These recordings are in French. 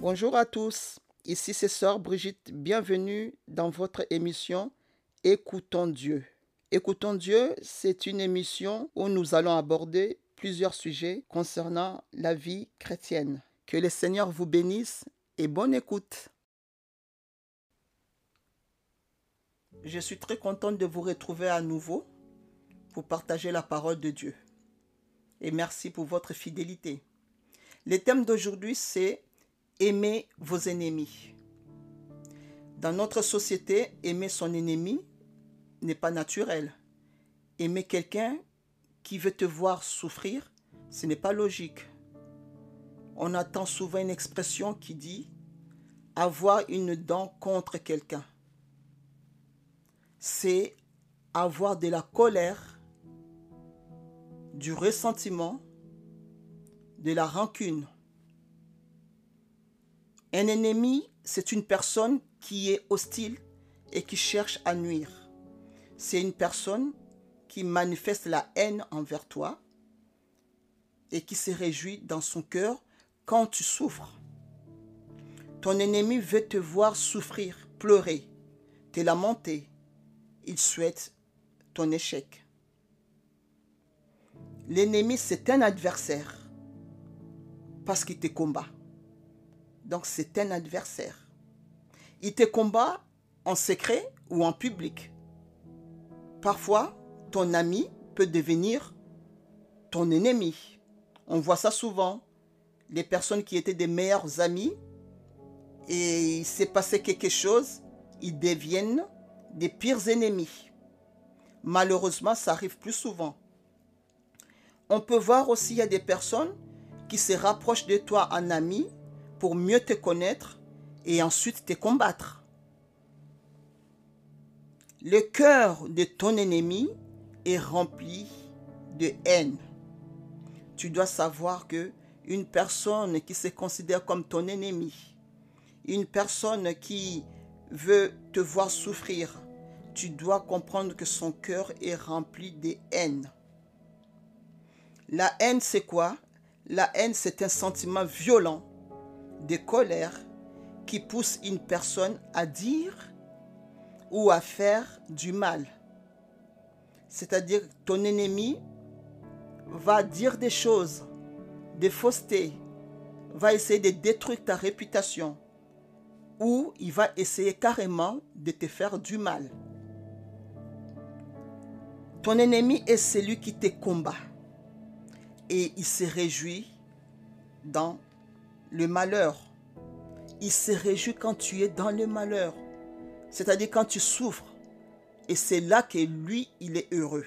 Bonjour à tous, ici c'est Sœur Brigitte, bienvenue dans votre émission Écoutons Dieu. Écoutons Dieu, c'est une émission où nous allons aborder plusieurs sujets concernant la vie chrétienne. Que le Seigneur vous bénisse et bonne écoute. Je suis très contente de vous retrouver à nouveau pour partager la parole de Dieu. Et merci pour votre fidélité. Le thème d'aujourd'hui, c'est Aimer vos ennemis. Dans notre société, aimer son ennemi n'est pas naturel. Aimer quelqu'un qui veut te voir souffrir, ce n'est pas logique. On attend souvent une expression qui dit avoir une dent contre quelqu'un. C'est avoir de la colère, du ressentiment, de la rancune. Un ennemi, c'est une personne qui est hostile et qui cherche à nuire. C'est une personne qui manifeste la haine envers toi et qui se réjouit dans son cœur quand tu souffres. Ton ennemi veut te voir souffrir, pleurer, te lamenter. Il souhaite ton échec. L'ennemi, c'est un adversaire parce qu'il te combat. Donc c'est un adversaire. Il te combat en secret ou en public. Parfois, ton ami peut devenir ton ennemi. On voit ça souvent. Les personnes qui étaient des meilleurs amis et il s'est passé quelque chose, ils deviennent des pires ennemis. Malheureusement, ça arrive plus souvent. On peut voir aussi, il y a des personnes qui se rapprochent de toi en ami pour mieux te connaître et ensuite te combattre. Le cœur de ton ennemi est rempli de haine. Tu dois savoir que une personne qui se considère comme ton ennemi, une personne qui veut te voir souffrir, tu dois comprendre que son cœur est rempli de haine. La haine, c'est quoi? La haine, c'est un sentiment violent de colère qui pousse une personne à dire ou à faire du mal. C'est-à-dire ton ennemi va dire des choses, des faussetés, va essayer de détruire ta réputation ou il va essayer carrément de te faire du mal. Ton ennemi est celui qui te combat et il se réjouit dans le malheur. Il se réjouit quand tu es dans le malheur, c'est-à-dire quand tu souffres. Et c'est là que lui, il est heureux.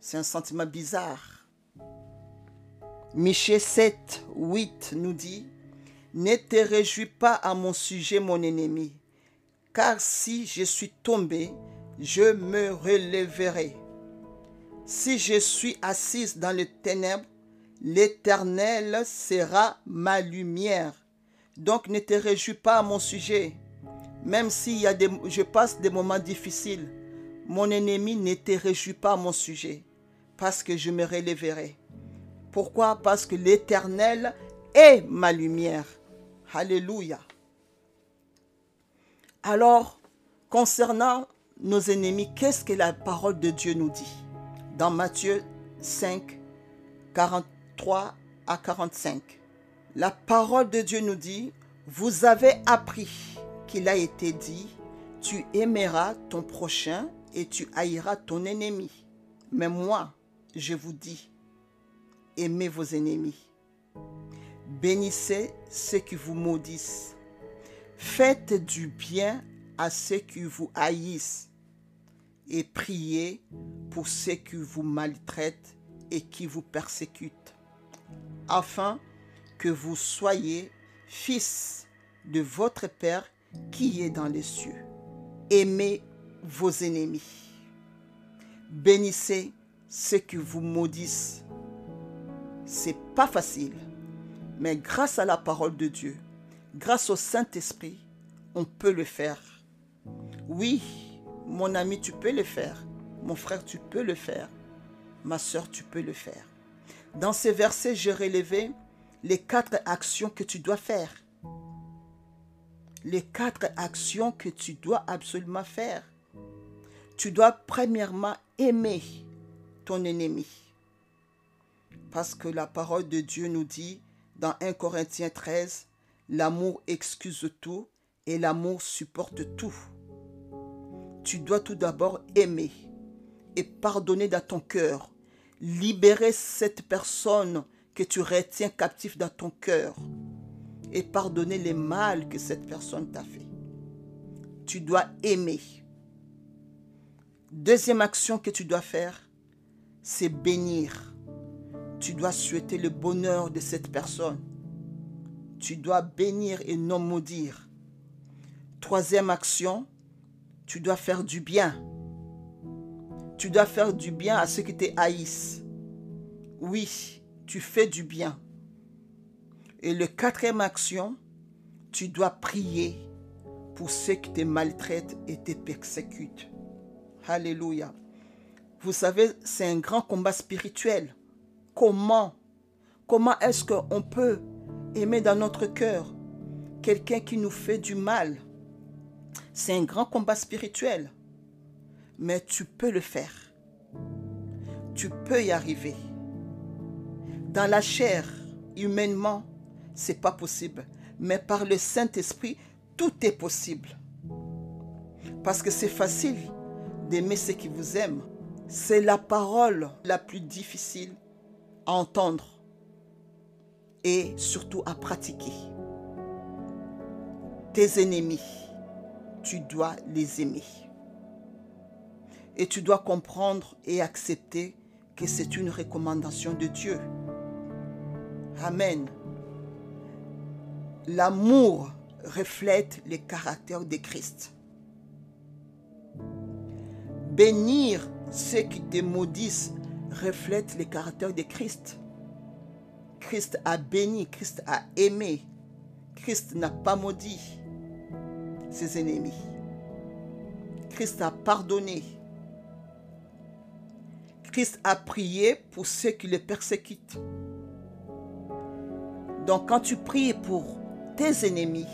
C'est un sentiment bizarre. Michée 7, 8 nous dit, Ne te réjouis pas à mon sujet, mon ennemi, car si je suis tombé, je me relèverai. Si je suis assise dans les ténèbres, l'Éternel sera ma lumière. Donc ne te réjouis pas à mon sujet. Même si je passe des moments difficiles, mon ennemi ne te réjouit pas à mon sujet, parce que je me relèverai. Pourquoi? Parce que l'Éternel est ma lumière. Alléluia. Alors, concernant nos ennemis, qu'est-ce que la parole de Dieu nous dit? Dans Matthieu 5, 43 à 45. La parole de Dieu nous dit, vous avez appris qu'il a été dit, tu aimeras ton prochain et tu haïras ton ennemi. Mais moi, je vous dis, aimez vos ennemis. Bénissez ceux qui vous maudissent. Faites du bien à ceux qui vous haïssent. Et priez pour ceux qui vous maltraitent et qui vous persécutent. Afin que vous soyez fils de votre Père qui est dans les cieux. Aimez vos ennemis. Bénissez ceux qui vous maudissent. C'est pas facile, mais grâce à la parole de Dieu, grâce au Saint-Esprit, on peut le faire. Oui, mon ami, tu peux le faire. Mon frère, tu peux le faire. Ma soeur, tu peux le faire. Dans ces versets, j'ai relevé les quatre actions que tu dois faire les quatre actions que tu dois absolument faire. Tu dois premièrement aimer ton ennemi. Parce que la parole de Dieu nous dit dans 1 Corinthiens 13, l'amour excuse tout et l'amour supporte tout. Tu dois tout d'abord aimer et pardonner dans ton cœur. Libérer cette personne que tu retiens captif dans ton cœur et pardonner les mal que cette personne t'a fait. Tu dois aimer. Deuxième action que tu dois faire, c'est bénir. Tu dois souhaiter le bonheur de cette personne. Tu dois bénir et non maudire. Troisième action, tu dois faire du bien. Tu dois faire du bien à ceux qui te haïssent. Oui, tu fais du bien. Et le quatrième action, tu dois prier pour ceux qui te maltraitent et te persécutent. Alléluia. Vous savez, c'est un grand combat spirituel. Comment? Comment est-ce qu'on peut aimer dans notre cœur quelqu'un qui nous fait du mal? C'est un grand combat spirituel. Mais tu peux le faire. Tu peux y arriver. Dans la chair, humainement, c'est pas possible. Mais par le Saint-Esprit, tout est possible. Parce que c'est facile d'aimer ceux qui vous aiment. C'est la parole la plus difficile à entendre et surtout à pratiquer. Tes ennemis, tu dois les aimer. Et tu dois comprendre et accepter que c'est une recommandation de Dieu. Amen. L'amour reflète le caractère de Christ. Bénir ceux qui te maudissent reflète le caractère de Christ. Christ a béni, Christ a aimé, Christ n'a pas maudit ses ennemis. Christ a pardonné. Christ a prié pour ceux qui le persécutent. Donc quand tu pries pour tes ennemis,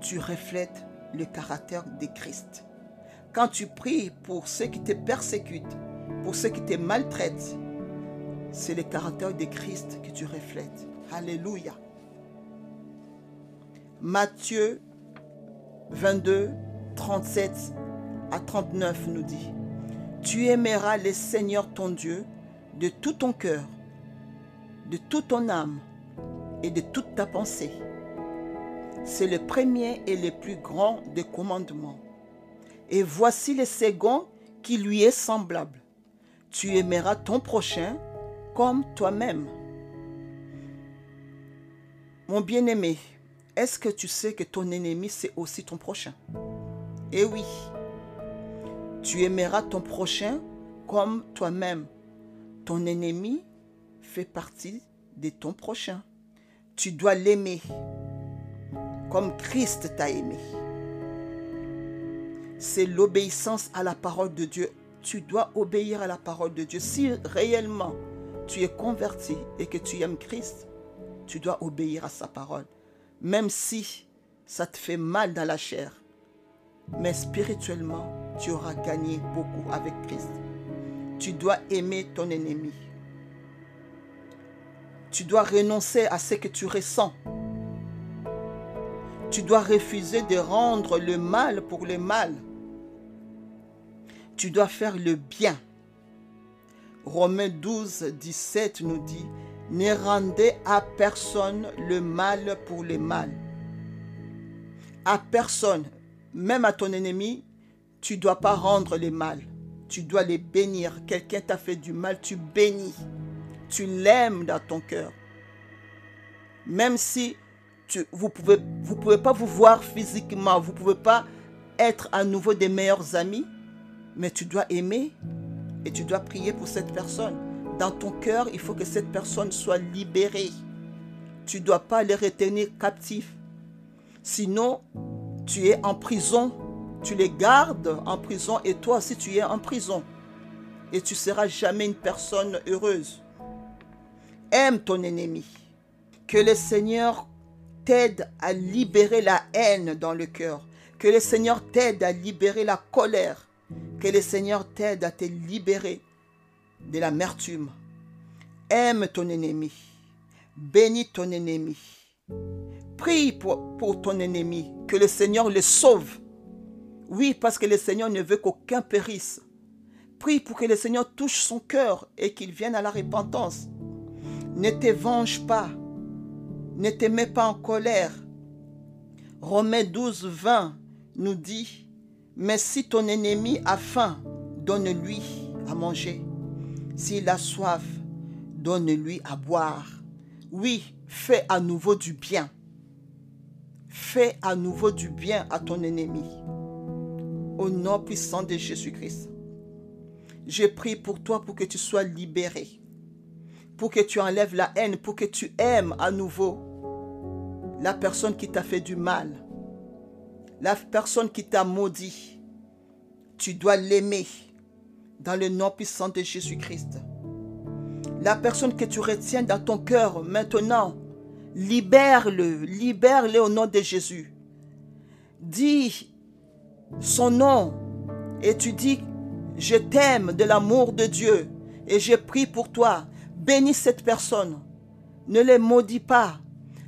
tu reflètes le caractère de Christ. Quand tu pries pour ceux qui te persécutent, pour ceux qui te maltraitent, c'est le caractère de Christ que tu reflètes. Alléluia. Matthieu 22, 37 à 39 nous dit, Tu aimeras le Seigneur ton Dieu de tout ton cœur, de toute ton âme, et de toute ta pensée. C'est le premier et le plus grand des commandements. Et voici le second qui lui est semblable. Tu aimeras ton prochain comme toi-même. Mon bien-aimé, est-ce que tu sais que ton ennemi, c'est aussi ton prochain? Eh oui, tu aimeras ton prochain comme toi-même. Ton ennemi fait partie de ton prochain tu dois l'aimer comme Christ t'a aimé. C'est l'obéissance à la parole de Dieu. Tu dois obéir à la parole de Dieu. Si réellement tu es converti et que tu aimes Christ, tu dois obéir à sa parole. Même si ça te fait mal dans la chair. Mais spirituellement, tu auras gagné beaucoup avec Christ. Tu dois aimer ton ennemi. Tu dois renoncer à ce que tu ressens. Tu dois refuser de rendre le mal pour le mal. Tu dois faire le bien. Romains 12, 17 nous dit, ne rendez à personne le mal pour le mal. À personne, même à ton ennemi, tu dois pas rendre le mal. Tu dois les bénir. Quelqu'un t'a fait du mal, tu bénis tu l'aimes dans ton cœur. Même si tu, vous ne pouvez, pouvez pas vous voir physiquement, vous ne pouvez pas être à nouveau des meilleurs amis, mais tu dois aimer et tu dois prier pour cette personne. Dans ton cœur, il faut que cette personne soit libérée. Tu ne dois pas les retenir captifs. Sinon, tu es en prison. Tu les gardes en prison et toi aussi tu es en prison. Et tu seras jamais une personne heureuse. Aime ton ennemi. Que le Seigneur t'aide à libérer la haine dans le cœur. Que le Seigneur t'aide à libérer la colère. Que le Seigneur t'aide à te libérer de l'amertume. Aime ton ennemi. Bénis ton ennemi. Prie pour, pour ton ennemi. Que le Seigneur le sauve. Oui, parce que le Seigneur ne veut qu'aucun périsse. Prie pour que le Seigneur touche son cœur et qu'il vienne à la repentance. Ne te venge pas. Ne te mets pas en colère. Romains 12, 20 nous dit, mais si ton ennemi a faim, donne-lui à manger. S'il a soif, donne-lui à boire. Oui, fais à nouveau du bien. Fais à nouveau du bien à ton ennemi. Au nom puissant de Jésus-Christ. Je prie pour toi pour que tu sois libéré. Pour que tu enlèves la haine, pour que tu aimes à nouveau la personne qui t'a fait du mal. La personne qui t'a maudit. Tu dois l'aimer dans le nom puissant de Jésus-Christ. La personne que tu retiens dans ton cœur maintenant, libère-le, libère-le au nom de Jésus. Dis son nom et tu dis, je t'aime de l'amour de Dieu et je prie pour toi. Bénis cette personne. Ne les maudis pas.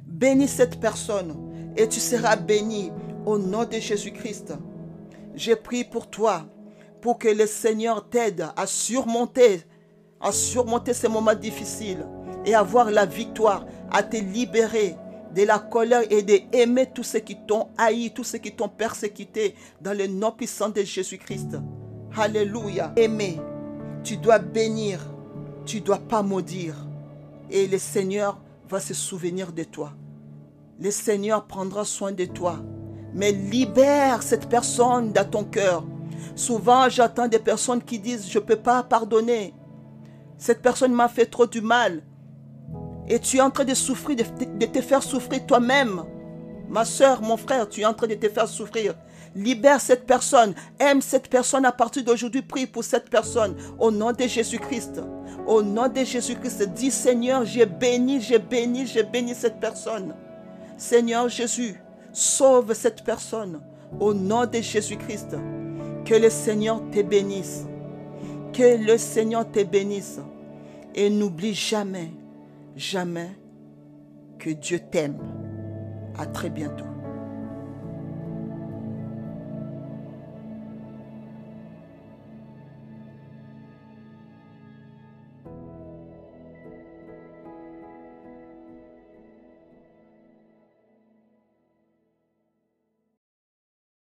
Bénis cette personne et tu seras béni au nom de Jésus-Christ. Je prie pour toi pour que le Seigneur t'aide à surmonter, à surmonter ces moments difficiles et avoir la victoire, à te libérer de la colère et d'aimer tous ceux qui t'ont haï, tous ceux qui t'ont persécuté dans le nom puissant de Jésus-Christ. Alléluia. Aimer, tu dois bénir, tu dois pas maudire. Et le Seigneur va se souvenir de toi. Le Seigneur prendra soin de toi. Mais libère cette personne dans ton cœur. Souvent, j'entends des personnes qui disent, je ne peux pas pardonner. Cette personne m'a fait trop du mal. Et tu es en train de souffrir, de te faire souffrir toi-même. Ma soeur, mon frère, tu es en train de te faire souffrir. Libère cette personne. Aime cette personne à partir d'aujourd'hui. Prie pour cette personne. Au nom de Jésus-Christ. Au nom de Jésus-Christ. Dis Seigneur, j'ai béni, j'ai béni, j'ai béni cette personne. Seigneur Jésus, sauve cette personne. Au nom de Jésus-Christ. Que le Seigneur te bénisse. Que le Seigneur te bénisse. Et n'oublie jamais jamais que Dieu t'aime. À très bientôt.